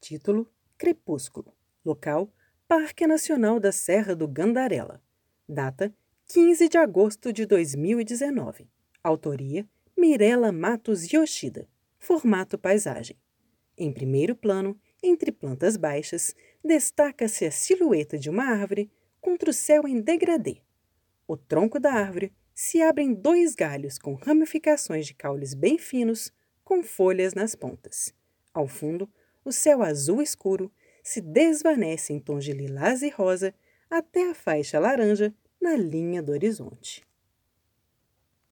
Título: Crepúsculo. Local: Parque Nacional da Serra do Gandarela. Data: 15 de agosto de 2019. Autoria: Mirela Matos Yoshida. Formato paisagem. Em primeiro plano, entre plantas baixas, destaca-se a silhueta de uma árvore contra o céu em degradê. O tronco da árvore se abre em dois galhos com ramificações de caules bem finos, com folhas nas pontas. Ao fundo, o céu azul escuro se desvanece em tons de lilás e rosa até a faixa laranja na linha do horizonte.